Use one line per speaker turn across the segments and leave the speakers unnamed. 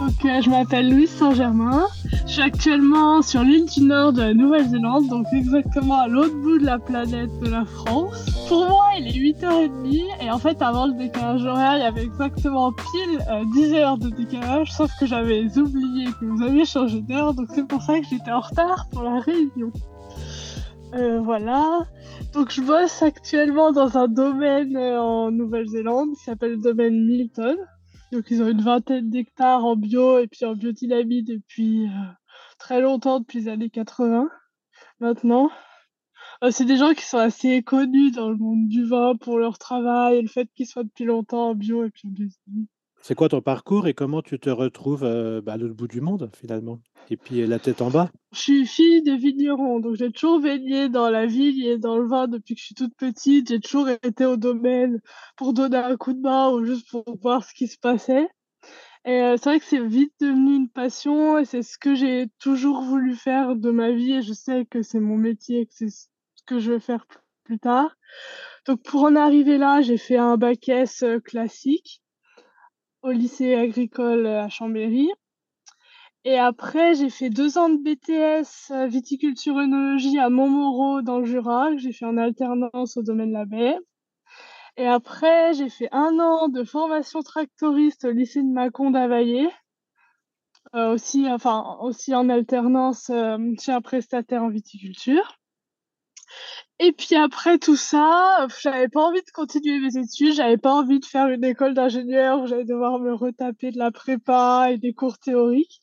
Donc, je m'appelle Louise Saint-Germain. Je suis actuellement sur l'île du Nord de la Nouvelle-Zélande, donc exactement à l'autre bout de la planète de la France. Pour moi, il est 8h30 et en fait, avant le décalage horaire, il y avait exactement pile 10 heures de décalage, sauf que j'avais oublié que vous aviez changé d'heure, donc c'est pour ça que j'étais en retard pour la réunion. Euh, voilà. Donc je bosse actuellement dans un domaine euh, en Nouvelle-Zélande qui s'appelle le domaine Milton. Donc ils ont une vingtaine d'hectares en bio et puis en biodynamie depuis euh, très longtemps, depuis les années 80 maintenant. Euh, c'est des gens qui sont assez connus dans le monde du vin pour leur travail et le fait qu'ils soient depuis longtemps en bio et puis en biodynamie.
C'est quoi ton parcours et comment tu te retrouves bah, à l'autre bout du monde finalement? Et puis la tête en bas?
Je suis fille de vigneron, donc j'ai toujours baigné dans la vigne et dans le vin depuis que je suis toute petite. J'ai toujours été au domaine pour donner un coup de main ou juste pour voir ce qui se passait. Et c'est vrai que c'est vite devenu une passion et c'est ce que j'ai toujours voulu faire de ma vie et je sais que c'est mon métier et que c'est ce que je vais faire plus tard. Donc pour en arriver là, j'ai fait un bac S classique au lycée agricole à Chambéry. Et après, j'ai fait deux ans de BTS euh, viticulture œnologie à Montmoreau dans le Jura, j'ai fait en alternance au domaine de la baie. Et après, j'ai fait un an de formation tractoriste au lycée de Mâcon d'Availlé, euh, aussi, enfin, aussi en alternance euh, chez un prestataire en viticulture. Et puis après tout ça, j'avais pas envie de continuer mes études, j'avais pas envie de faire une école d'ingénieur où j'allais devoir me retaper de la prépa et des cours théoriques.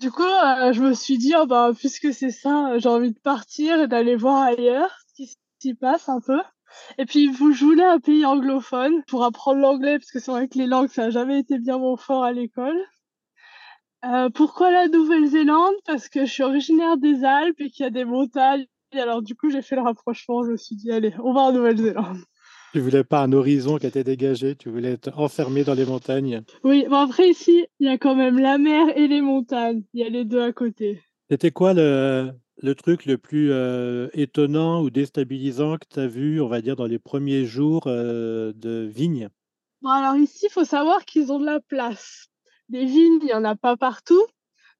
Du coup, euh, je me suis dit, oh bah, puisque c'est ça, j'ai envie de partir et d'aller voir ailleurs ce qui s'y passe un peu. Et puis, vous jouez un pays anglophone pour apprendre l'anglais, parce que c'est vrai que les langues, ça n'a jamais été bien mon fort à l'école. Euh, pourquoi la Nouvelle-Zélande? Parce que je suis originaire des Alpes et qu'il y a des montagnes alors du coup, j'ai fait le rapprochement. Je me suis dit, allez, on va en Nouvelle-Zélande.
Tu voulais pas un horizon qui était dégagé, tu voulais être enfermé dans les montagnes.
Oui, bon après ici, il y a quand même la mer et les montagnes. Il y a les deux à côté.
C'était quoi le, le truc le plus euh, étonnant ou déstabilisant que tu as vu, on va dire, dans les premiers jours euh, de vigne
Bon, alors ici, il faut savoir qu'ils ont de la place. Des vignes, il n'y en a pas partout.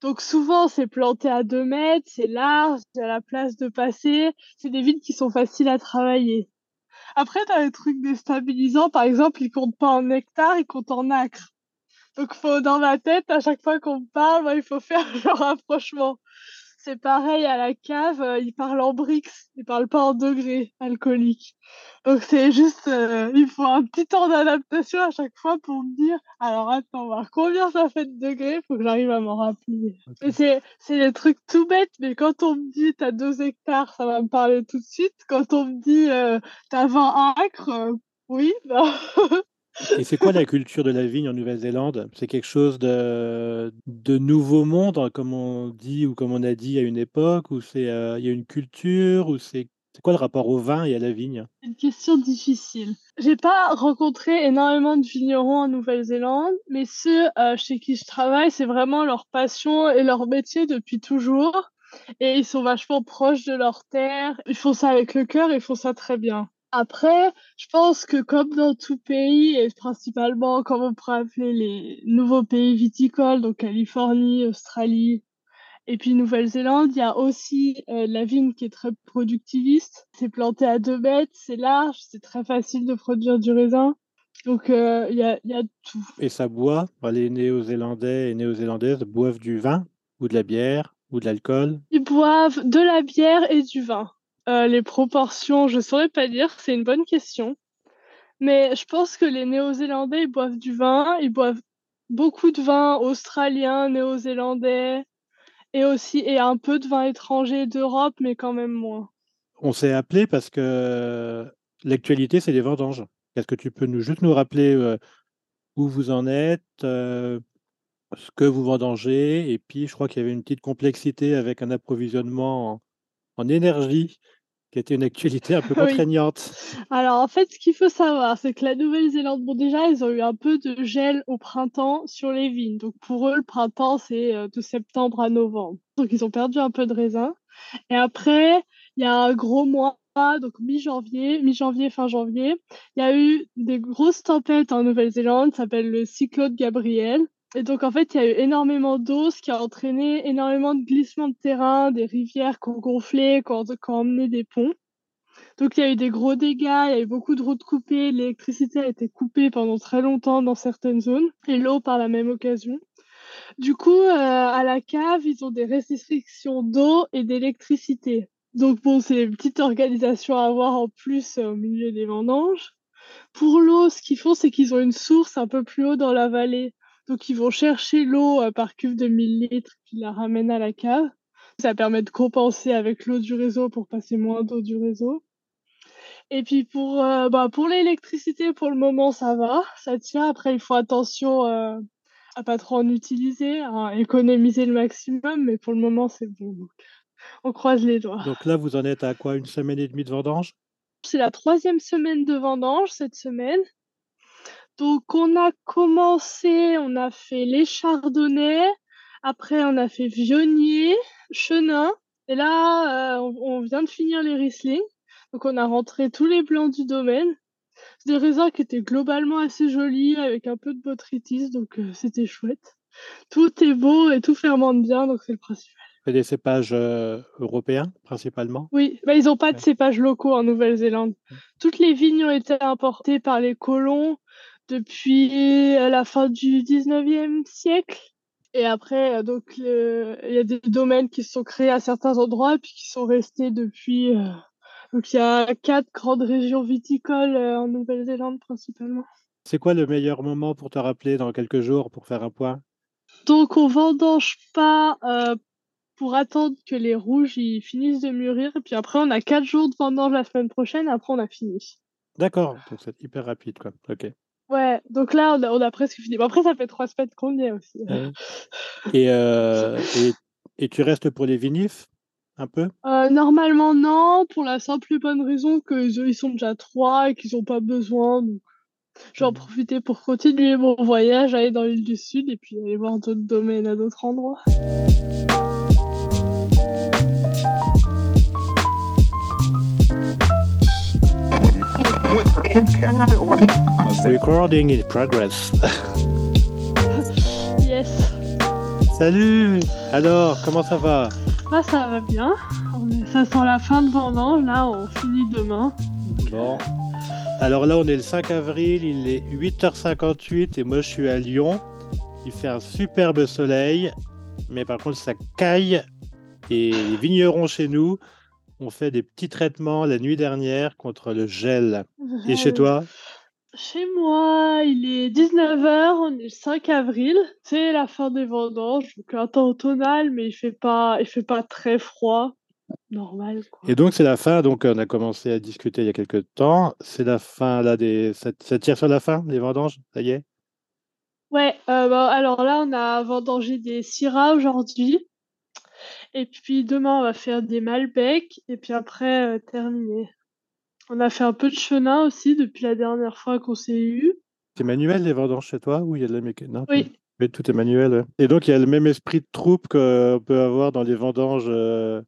Donc souvent, c'est planté à 2 mètres, c'est large, il y a la place de passer. C'est des villes qui sont faciles à travailler. Après, tu as des trucs déstabilisants. Par exemple, ils comptent pas en hectares, ils comptent en acres. Donc faut, dans ma tête, à chaque fois qu'on parle, il faut faire le rapprochement. C'est pareil à la cave, euh, ils parlent en brix, ils parlent pas en degrés alcooliques. Donc c'est juste, euh, il faut un petit temps d'adaptation à chaque fois pour me dire, alors attends, voir combien ça fait de degrés, faut que j'arrive à m'en rappeler. C'est, c'est des trucs tout bêtes, mais quand on me dit t'as deux hectares, ça va me parler tout de suite. Quand on me dit euh, t'as 20 acres, oui, bah
et c'est quoi la culture de la vigne en Nouvelle-Zélande? C'est quelque chose de, nouveau monde, hein, comme on dit ou comme on a dit à une époque, ou c'est euh, il y a une culture, ou c'est quoi le rapport au vin et à la vigne?
Une question difficile. J'ai pas rencontré énormément de vignerons en Nouvelle-Zélande, mais ceux euh, chez qui je travaille, c'est vraiment leur passion et leur métier depuis toujours. Et ils sont vachement proches de leur terre. Ils font ça avec le cœur, ils font ça très bien. Après, je pense que comme dans tout pays, et principalement comme on pourrait appeler les nouveaux pays viticoles, donc Californie, Australie, et puis Nouvelle-Zélande, il y a aussi euh, la vigne qui est très productiviste. C'est planté à deux mètres, c'est large, c'est très facile de produire du raisin. Donc euh, il y, a, y a tout.
Et ça boit Les Néo-Zélandais et Néo-Zélandaises boivent du vin ou de la bière ou de l'alcool?
Ils boivent de la bière et du vin. Euh, les proportions, je saurais pas dire, c'est une bonne question. Mais je pense que les Néo-Zélandais, ils boivent du vin, ils boivent beaucoup de vin australien, néo-zélandais, et aussi et un peu de vin étranger d'Europe, mais quand même moins.
On s'est appelé parce que l'actualité, c'est les vendanges. Est-ce que tu peux nous juste nous rappeler euh, où vous en êtes, euh, ce que vous vendangez, et puis je crois qu'il y avait une petite complexité avec un approvisionnement en énergie qui était une actualité un peu contraignante.
Alors en fait, ce qu'il faut savoir, c'est que la Nouvelle-Zélande, bon déjà, ils ont eu un peu de gel au printemps sur les vignes. Donc pour eux, le printemps, c'est euh, de septembre à novembre. Donc ils ont perdu un peu de raisin. Et après, il y a un gros mois donc mi-janvier, mi-janvier, fin janvier, il y a eu des grosses tempêtes en Nouvelle-Zélande, ça s'appelle le cyclone Gabriel. Et donc, en fait, il y a eu énormément d'eau, ce qui a entraîné énormément de glissements de terrain, des rivières qui ont gonflé, qui ont, qui emmené des ponts. Donc, il y a eu des gros dégâts, il y a eu beaucoup de routes coupées, l'électricité a été coupée pendant très longtemps dans certaines zones, et l'eau par la même occasion. Du coup, euh, à la cave, ils ont des restrictions d'eau et d'électricité. Donc bon, c'est une petite organisation à avoir en plus euh, au milieu des vendanges. Pour l'eau, ce qu'ils font, c'est qu'ils ont une source un peu plus haut dans la vallée. Donc ils vont chercher l'eau euh, par cuve de 1000 litres, puis la ramènent à la cave. Ça permet de compenser avec l'eau du réseau pour passer moins d'eau du réseau. Et puis pour, euh, bah, pour l'électricité, pour le moment, ça va, ça tient. Après, il faut attention euh, à pas trop en utiliser, à économiser le maximum, mais pour le moment, c'est bon. Donc, on croise les doigts.
Donc là, vous en êtes à quoi? Une semaine et demie de vendange?
C'est la troisième semaine de vendange cette semaine. Donc on a commencé, on a fait les chardonnays, après on a fait vionnier, chenin, et là euh, on, vient de finir les Riesling. Donc on a rentré tous les blancs du domaine. C'est des raisins qui étaient globalement assez jolis, avec un peu de botrytis, donc euh, c'était chouette. Tout est beau et tout fermente bien, donc c'est le principal.
C'est des cépages euh, européens principalement?
Oui, bah, ils n'ont pas de cépages locaux en Nouvelle-Zélande. Toutes les vignes ont été importées par les colons depuis euh, la fin du 19e siècle. Et après, euh, donc, le- il y a des domaines qui se sont créés à certains endroits, puis qui sont restés depuis. euh, Donc, il y a quatre grandes régions viticoles en Nouvelle-Zélande principalement.
C'est quoi le meilleur moment pour te rappeler dans quelques jours pour faire un point?
Donc, on vendange pas euh, pour attendre que les rouges ils finissent de mûrir. Et puis après, on a quatre jours de vendange la semaine prochaine. Après, on a fini.
D'accord, donc c'est hyper rapide quoi. Ok.
Ouais, donc là, on a, on a presque fini. Bon, après, ça fait trois semaines qu'on y est aussi.
Ouais. Et, euh, et, et tu restes pour les vinifs un peu?
Euh, normalement, non, pour la simple et bonne raison qu'ils ils sont déjà trois et qu'ils n'ont pas besoin. Donc, je vais en
Mhm.
profiter pour continuer mon voyage, aller dans l'île du Sud et puis aller voir d'autres domaines à d'autres endroits.
Recording in progress.
Yes,
Salut Alors, comment ça va?
Bah, ça va bien. On est, ça sent la fin de vendange. Là, on finit demain.
Bon. Alors là, on est le 5 avril, il est 8h58 et moi je suis à Lyon. Il fait un superbe soleil, mais par contre ça caille et les vignerons chez nous ont fait des petits traitements la nuit dernière contre le gel. Et chez toi?
Chez moi, il est 19h, on est le 5 avril. C'est la fin des vendanges, donc un temps automnal, mais il fait pas, il fait pas très froid. Normal, quoi.
Et donc c'est la fin, donc on a commencé à discuter il y a quelques temps. C'est la fin là des. Ça, ça tire sur la fin des vendanges, ça y est?
Ouais, euh, bah, alors là, on a vendangé des Syrah aujourd'hui. Et puis demain, on va faire des Malbec. Et puis après, euh, terminé. On a fait un peu de chenin aussi depuis la dernière fois qu'on s'est eu.
C'est manuel les vendanges chez toi ou il y a de la mécanique
Oui,
Oui, tout est manuel. Et donc, il y a le même esprit de troupe qu'on peut avoir dans les vendanges euh,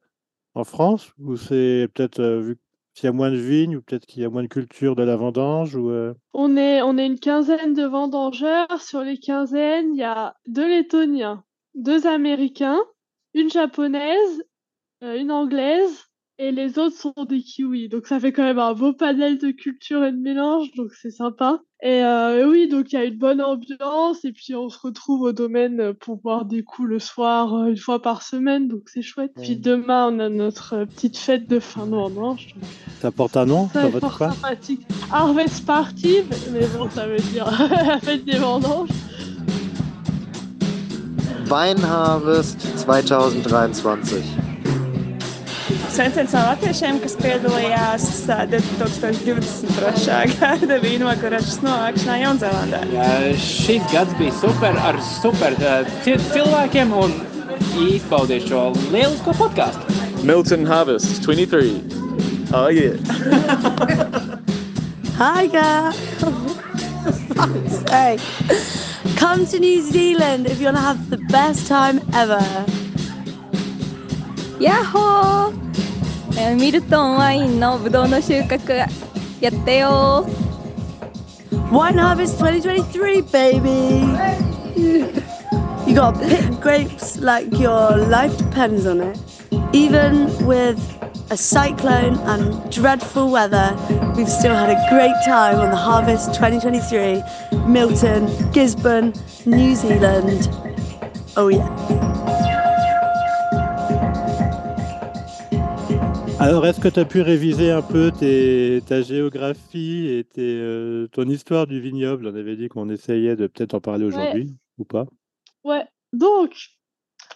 en France Ou c'est peut-être euh, vu qu'il y a moins de vignes ou peut-être qu'il y a moins de culture de la vendange ou, euh,
on est, on est une quinzaine de vendangeurs. Sur les quinzaines, il y a deux Lettoniens, deux Américains, une Japonaise, euh, une Anglaise. Et les autres sont des kiwis. Donc ça fait quand même un beau panel de culture et de mélange. Donc c'est sympa. Et euh, oui, donc il y a une bonne ambiance. Et puis on se retrouve au domaine pour boire des coups le soir euh, une fois par semaine. Donc c'est chouette. Puis demain, on a notre petite fête de fin de vendange. Donc,
ça porte un nom
ça
coin
sympathique. Harvest Party, mais- mais bon, ça veut dire la fête des vendanges.
Weinharvest 2023.
Sveiciens latviešiem, kas piedalījās ā, 2023. gada vīnogaras novākšanā Jaunzēlandē.
Šis gads bija super ar super ci- cilvēkiem un izbaudīju šo lielisko podkāstu.
Milton Harvest 23. Oh yeah.
Hi, girl. Hey, come to New Zealand if you want to have the best time ever. Yahoo!
えーミルトンワインのブドウの収穫やってよ
Wine Harvest 2023, baby! You gotta pick grapes like your life depends on it. Even with a cyclone and dreadful weather, we've still had a great time on the Harvest 2023. Milton, Gisborne, New Zealand. Oh yeah.
Alors, est-ce que tu as pu réviser un peu tes- ta géographie et tes, euh, ton histoire du vignoble? On avait dit qu'on essayait de peut-être en parler aujourd'hui, ou pas
Ouais, donc,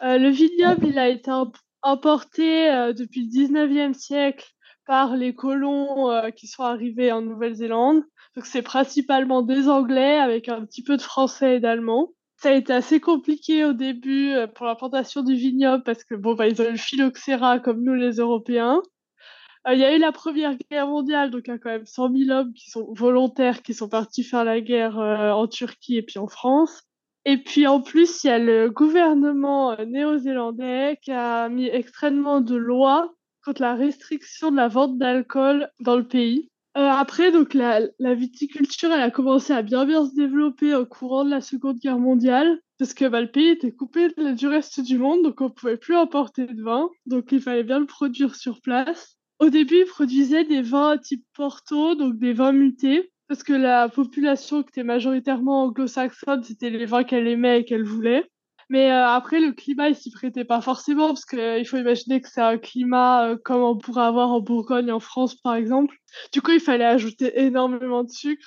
euh, le vignoble, il a été imp- importé euh, depuis le 19e siècle par les colons euh, qui sont arrivés en Nouvelle-Zélande. Donc, c'est principalement des Anglais avec un petit peu de français et d'allemand. Ça a été assez compliqué au début euh, pour la plantation du vignoble parce que bon, bah, ils ont le phylloxéra comme nous les Européens. Euh, Il y a eu la Première Guerre mondiale, donc il y a quand même 100 000 hommes qui sont volontaires qui sont partis faire la guerre en Turquie et puis en France. Et puis en plus, il y a le gouvernement néo-zélandais qui a mis extrêmement de lois contre la restriction de la vente d'alcool dans le pays. Euh, après, donc la, viticulture, elle a commencé à bien bien se développer au courant de la Seconde Guerre mondiale, parce que bah, le pays était coupé du reste du monde, donc on pouvait plus importer de vin, donc il fallait bien le produire sur place. Au début, ils produisaient des vins type Porto, donc des vins mutés, parce que la population qui était majoritairement anglo-saxonne, c'était les vins qu'elle aimait et qu'elle voulait. Mais euh, après, le climat, il s'y prêtait pas forcément, parce qu'il faut imaginer que c'est un climat euh, comme on pourrait avoir en Bourgogne, en France, par exemple. Du coup, il fallait ajouter énormément de sucre.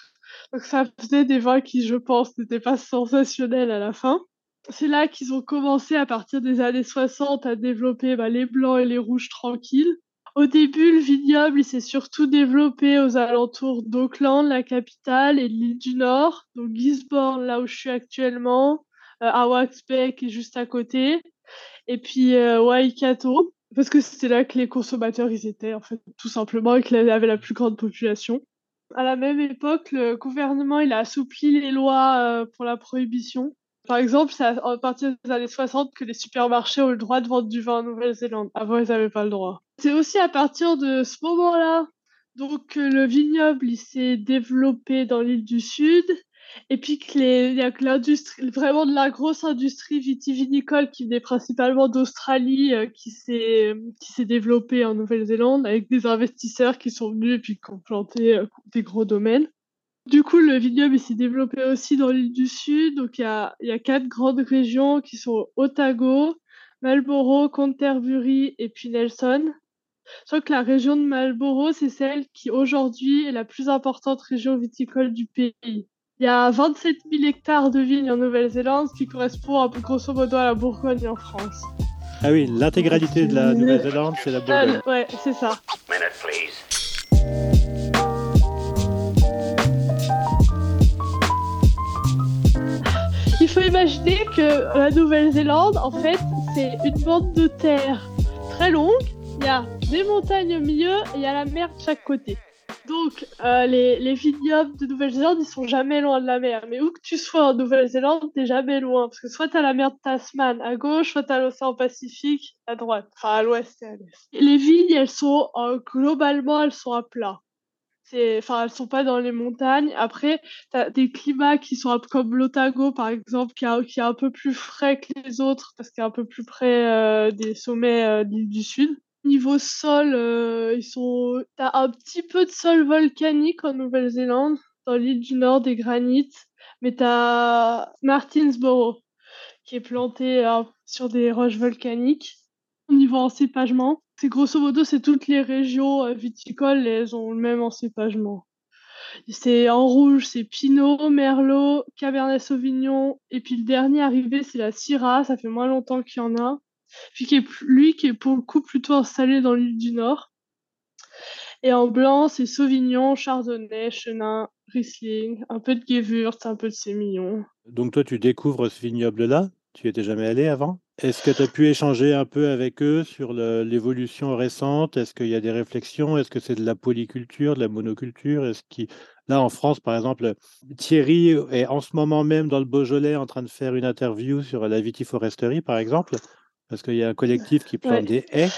Donc ça faisait des vins qui, je pense, n'étaient pas sensationnels à la fin. C'est là qu'ils ont commencé, à partir des années 60, à développer bah, les blancs et les rouges tranquilles. Au début, le vignoble, il s'est surtout développé aux alentours d'Auckland, la capitale, et de l'île du Nord, donc Gisborne, là où je suis actuellement, Awax Bay, qui est juste à côté, et puis euh, Waikato, parce que c'était là que les consommateurs, ils étaient, en fait, tout simplement, et qu'il avait la plus grande population. À la même époque, le gouvernement, il a assoupli les lois euh, pour la prohibition. Par exemple, c'est à à partir des années 60 que les supermarchés ont le droit de vendre du vin en Nouvelle-Zélande. Avant, ils n'avaient pas le droit. C'est aussi à partir de ce moment-là donc le vignoble s'est développé dans l'île du Sud et puis que les, il y a que l'industrie, vraiment de la grosse industrie vitivinicole qui venait principalement d'Australie, euh, qui s'est qui s'est développée en Nouvelle-Zélande avec des investisseurs qui sont venus et puis qui ont planté euh, des gros domaines. Du coup, le vignoble s'est développé aussi dans l'île du Sud. Donc, il y a, y a quatre grandes régions qui sont Otago, Marlborough, Canterbury et puis Nelson. Sauf que la région de Marlborough, c'est celle qui aujourd'hui est la plus importante région viticole du pays. Il y a 27 000 hectares de vignes en Nouvelle-Zélande, ce qui correspond un peu grosso modo à la Bourgogne en France.
Ah oui, l'intégralité de la Nouvelle-Zélande, c'est la Bourgogne.
Euh, ouais, c'est ça. Il faut imaginer que la Nouvelle-Zélande, en fait, c'est une bande de terre très longue. Il y a des montagnes au milieu et il y a la mer de chaque côté. Donc, euh, les, les vignobles de Nouvelle-Zélande, ils sont jamais loin de la mer. Mais où que tu sois en Nouvelle-Zélande, t'es jamais loin. Parce que soit t'as la mer de Tasman à gauche, soit t'as l'océan Pacifique à droite. Enfin, à l'ouest et à l'est. Les vignes, elles sont, euh, globalement, elles sont à plat. Enfin, elles sont pas dans les montagnes. Après, t'as des climats qui sont comme l'Otago, par exemple, qui, est un peu plus frais que les autres, parce qu'il est un peu plus près euh, des sommets du Sud. Niveau sol, euh, ils sont. T'as un petit peu de sol volcanique en Nouvelle-Zélande, dans l'île du Nord, des granites, mais t'as Martinsboro, qui est planté euh, sur des roches volcaniques. Au niveau encépagement, c'est grosso modo, c'est toutes les régions euh, viticoles, elles ont le même encépagement. C'est en rouge, c'est Pinot, Merlot, Cabernet Sauvignon, et puis le dernier arrivé, c'est la Syrah, ça fait moins longtemps qu'il y en a. Puis qui est, lui qui est pour le coup plutôt installé dans l'île du Nord. Et en blanc, c'est Sauvignon, Chardonnay, Chenin, Riesling, un peu de Gewürz, un peu de Sémillon.
Donc toi, tu découvres ce vignoble-là? Tu étais jamais allé avant? Est-ce que tu as pu échanger un peu avec eux sur l'évolution récente? Est-ce qu'il y a des réflexions? Est-ce que c'est de la polyculture, de la monoculture? Est-ce qu'il... Là, en France, par exemple, Thierry est en ce moment même dans le Beaujolais en train de faire une interview sur la vitiforesterie, par exemple. Parce qu'il y a un collectif qui plante
Ouais.
des haies.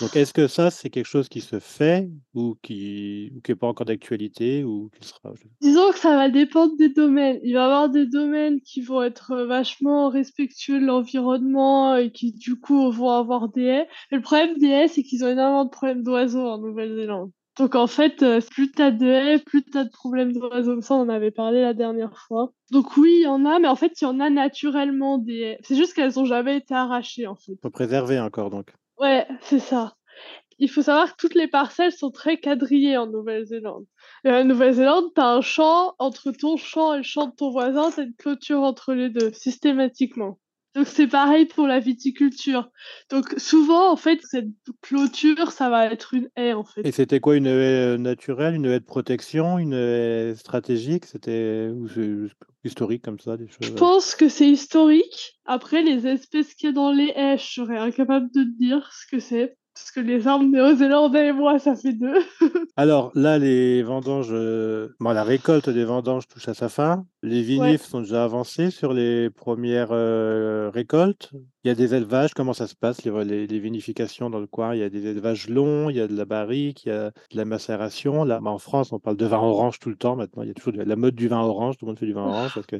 Donc, est-ce que ça, c'est quelque chose qui se fait ou qui ou qui est pas encore d'actualité ou qui sera
Disons que ça va dépendre des domaines. Il va y avoir des domaines qui vont être euh, vachement respectueux de l'environnement et qui du coup vont avoir des haies. Mais le problème des haies, c'est qu'ils ont énormément de problèmes d'oiseaux en Nouvelle-Zélande. Donc en fait, euh, plus t'as de haies, plus t'as de problèmes d'oiseaux. Ça, on en avait parlé la dernière fois. Donc oui, il y en a, mais en fait, il y en a naturellement des haies. C'est juste qu'elles ont jamais été arrachées en fait.
faut préserver encore donc.
Ouais, c'est ça. Il faut savoir que toutes les parcelles sont très quadrillées en Nouvelle-Zélande. Et en Nouvelle-Zélande, t'as un champ, entre ton champ et le champ de ton voisin, t'as une clôture entre les deux, systématiquement. Donc c'est pareil pour la viticulture. Donc souvent, en fait, cette clôture, ça va être une haie, en fait.
Et c'était quoi une haie euh, naturelle, une haie de protection, une haie stratégique? C'était historique comme ça, des
Je
choses? euh
pense que c'est historique. Après, les espèces qu'il y a dans les haies, je serais incapable de te dire ce que c'est. Parce que les arbres néo-zélandais et moi, ça fait deux.
Alors là, les vendanges, heu, bon, la récolte des vendanges touche à sa fin. Les
Ouais.
vinifs sont déjà avancés sur les premières res récoltes. Il y a des élevages, comment ça se passe les les les vinifications dans le coin? Il y a des élevages longs, il y a de la barrique, il y a de la macération. Là, bah, en France, on parle de vin orange tout le temps maintenant. Il y a toujours de la mode du vin orange, tout le monde fait du vin orange parce que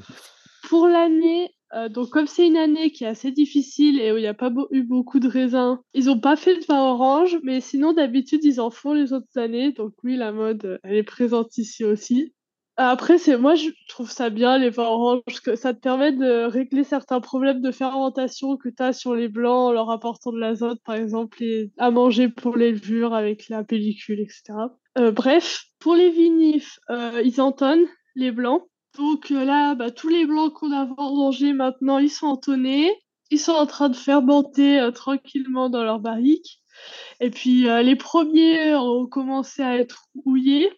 Pour l'année, heu, donc comme c'est une année qui est assez difficile et où il y a pas eu beaucoup de raisins, ils ont pas fait de vin orange, mais sinon d'habitude ils en font les autres années. Donc oui, la mode, heu, elle est présente ici aussi. Après c'est moi je trouve ça bien les vins oranges, que ça te permet de régler certains problèmes de fermentation que tu as sur les blancs en leur apportant de l'azote par exemple et à manger pour les levures avec la pellicule et cetera. Heu, bref, pour les vinifs, heu, ils entonnent les blancs. Donc heu, là, bah, tous les blancs qu'on a vendangés maintenant, ils sont entonnés. Ils sont en train de fermenter, heu, tranquillement dans leur barrique et puis, heu, les premiers ont commencé à être rouillés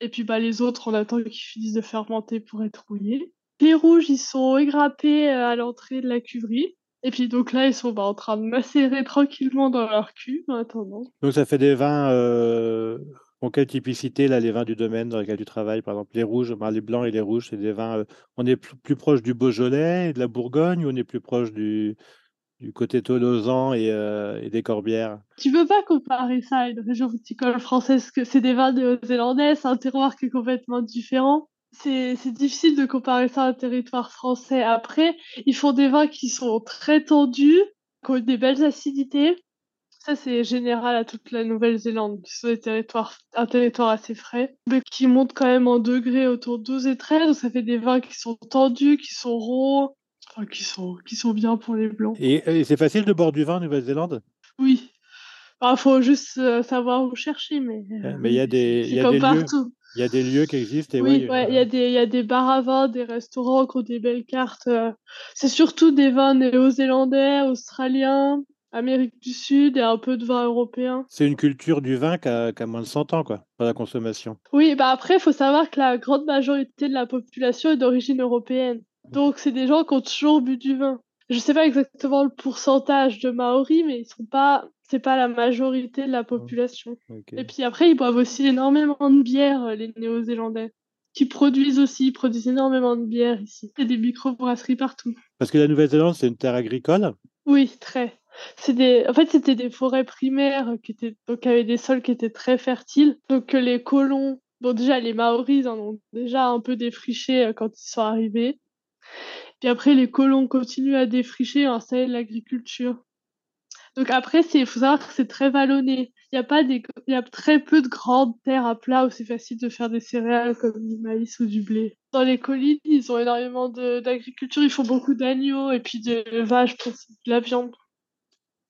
et puis, bah, les autres, on attend qu'ils finissent de fermenter pour être rouillés. Les rouges, ils sont égrappés, à l'entrée de la cuverie et puis donc là, ils sont, bah, en train de macérer tranquillement dans leur cuve en.
Donc ça fait des vins, ont quelle typicité là, les vins du domaine dans lesquels tu travailles? Par exemple, les rouges, ben, les blancs et les rouges, c'est des vins, heu, on est plus plus proche du Beaujolais et de la Bourgogne ou on est plus proche du du côté tolosan et et des Corbières?
Tu peux pas comparer ça à une région viticole française, que c'est des vins néo-zélandais, c'est un terroir qui est complètement différent. C'est difficile de comparer ça à un territoire français. Après, ils font des vins qui sont très tendus, qui ont des belles acidités. Ça, c'est général à toute la Nouvelle-Zélande. Ce sont des territoires un territoire assez frais, mais qui montent quand même en degrés autour de 12 et 13, donc ça fait des vins qui sont tendus, qui sont ronds, enfin qui sont qui sont bien pour les blancs.
Et et c'est facile de boire du vin en Nouvelle-Zélande?
Oui. Bah, faut juste, heu, savoir où chercher, mais heu,
mais il y a des il
c'est
y a
comme
des lieux il y a des lieux qui existent et
Oui, ouais, il y a des il y a des bars à vin, des restaurants qui ont des belles cartes, c'est surtout des vins néo-zélandais, australiens, Amérique du Sud et un peu de vin européen.
C'est une culture du vin qui a moins de 100 ans quoi, dans la consommation.
Oui, bah, après, il faut savoir que la grande majorité de la population est d'origine européenne. Donc c'est des gens qui ont toujours bu du vin. Je sais pas exactement le pourcentage de Maoris, mais ils sont pas c'est pas la majorité de la population.
OK.
Et puis après, ils boivent aussi énormément de bière, heu, les Néo-Zélandais, qui produisent aussi, ils produisent énormément de bière ici. Il y a des microbrasseries partout.
Parce que la Nouvelle-Zélande, c'est une terre agricole?
Oui, très. Des en fait, c'était des forêts primaires qui étaient donc avaient des sols qui étaient très fertiles. Donc heu, les colons bon déjà les Maoris, en ont déjà un peu défriché, heu, quand ils sont arrivés. Puis après les colons continuent à défricher et installer l'agriculture. Donc après, il faut savoir que c'est très vallonné. Il y a y a très peu de grandes terres à plat où c'est facile de faire des céréales comme du maïs ou du blé. Dans les collines, ils ont énormément d'agriculture, ils font beaucoup d'agneaux et puis de vaches pour de la viande.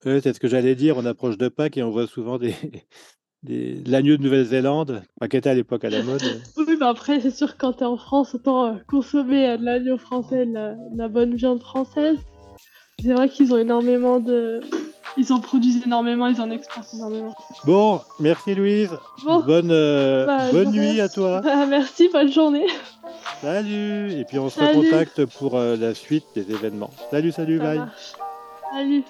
Ouais, c'est ce que j'allais dire, on approche de Pâques et on voit souvent des des de l'agneau de Nouvelle-Zélande, qui était à l'époque à la mode.
Oui, bah, après, c'est sûr quand tu es en France, autant, heu, consommer, heu, de l'agneau français, de la de la bonne viande française. C'est vrai qu'ils ont énormément de ils en produisent énormément, ils en exportent énormément.
Bon, merci Louise.
Bon.
Bonne, heu,
Bah,
bonne nuit à toi.
Bah, merci, bonne journée.
Salut et puis on se
Salut.
recontacte pour, la suite des événements. Salut, salut,
Ça
bye.
marche. Salut.